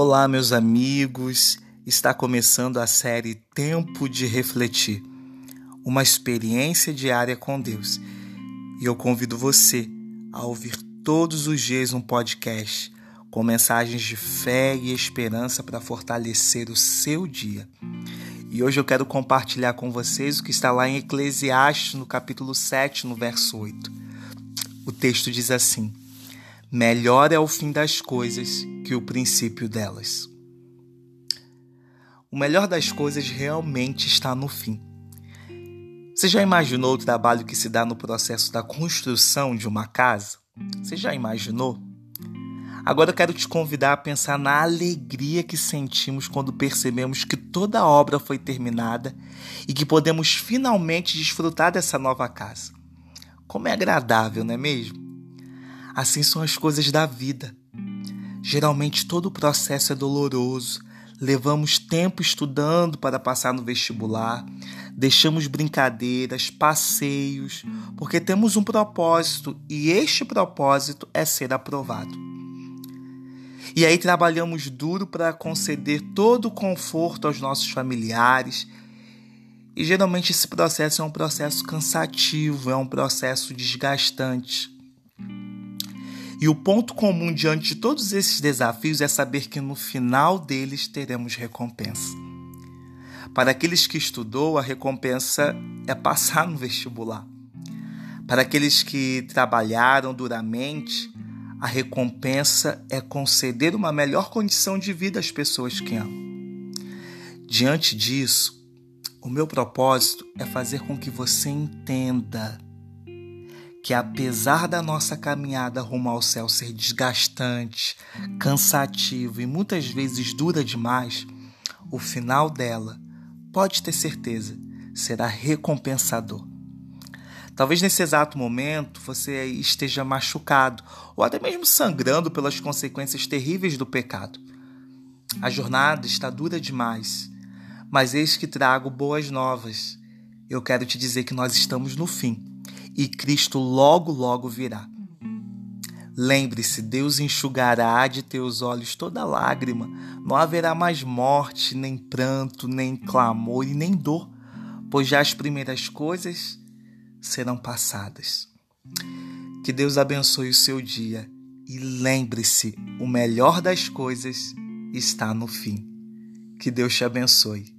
Olá, meus amigos. Está começando a série Tempo de Refletir uma experiência diária com Deus. E eu convido você a ouvir todos os dias um podcast com mensagens de fé e esperança para fortalecer o seu dia. E hoje eu quero compartilhar com vocês o que está lá em Eclesiastes, no capítulo 7, no verso 8. O texto diz assim: Melhor é o fim das coisas que o princípio delas. O melhor das coisas realmente está no fim. Você já imaginou o trabalho que se dá no processo da construção de uma casa? Você já imaginou? Agora eu quero te convidar a pensar na alegria que sentimos quando percebemos que toda a obra foi terminada e que podemos finalmente desfrutar dessa nova casa. Como é agradável, não é mesmo? Assim são as coisas da vida. Geralmente todo o processo é doloroso. Levamos tempo estudando para passar no vestibular, deixamos brincadeiras, passeios, porque temos um propósito e este propósito é ser aprovado. E aí trabalhamos duro para conceder todo o conforto aos nossos familiares. E geralmente esse processo é um processo cansativo, é um processo desgastante. E o ponto comum diante de todos esses desafios é saber que no final deles teremos recompensa. Para aqueles que estudou, a recompensa é passar no vestibular. Para aqueles que trabalharam duramente, a recompensa é conceder uma melhor condição de vida às pessoas que amam. Diante disso, o meu propósito é fazer com que você entenda que apesar da nossa caminhada rumo ao céu ser desgastante, cansativo e muitas vezes dura demais, o final dela, pode ter certeza, será recompensador. Talvez nesse exato momento você esteja machucado ou até mesmo sangrando pelas consequências terríveis do pecado. A jornada está dura demais, mas eis que trago boas novas. Eu quero te dizer que nós estamos no fim e Cristo logo, logo virá. Lembre-se, Deus enxugará de teus olhos toda lágrima, não haverá mais morte, nem pranto, nem clamor e nem dor, pois já as primeiras coisas serão passadas. Que Deus abençoe o seu dia e lembre-se, o melhor das coisas está no fim. Que Deus te abençoe.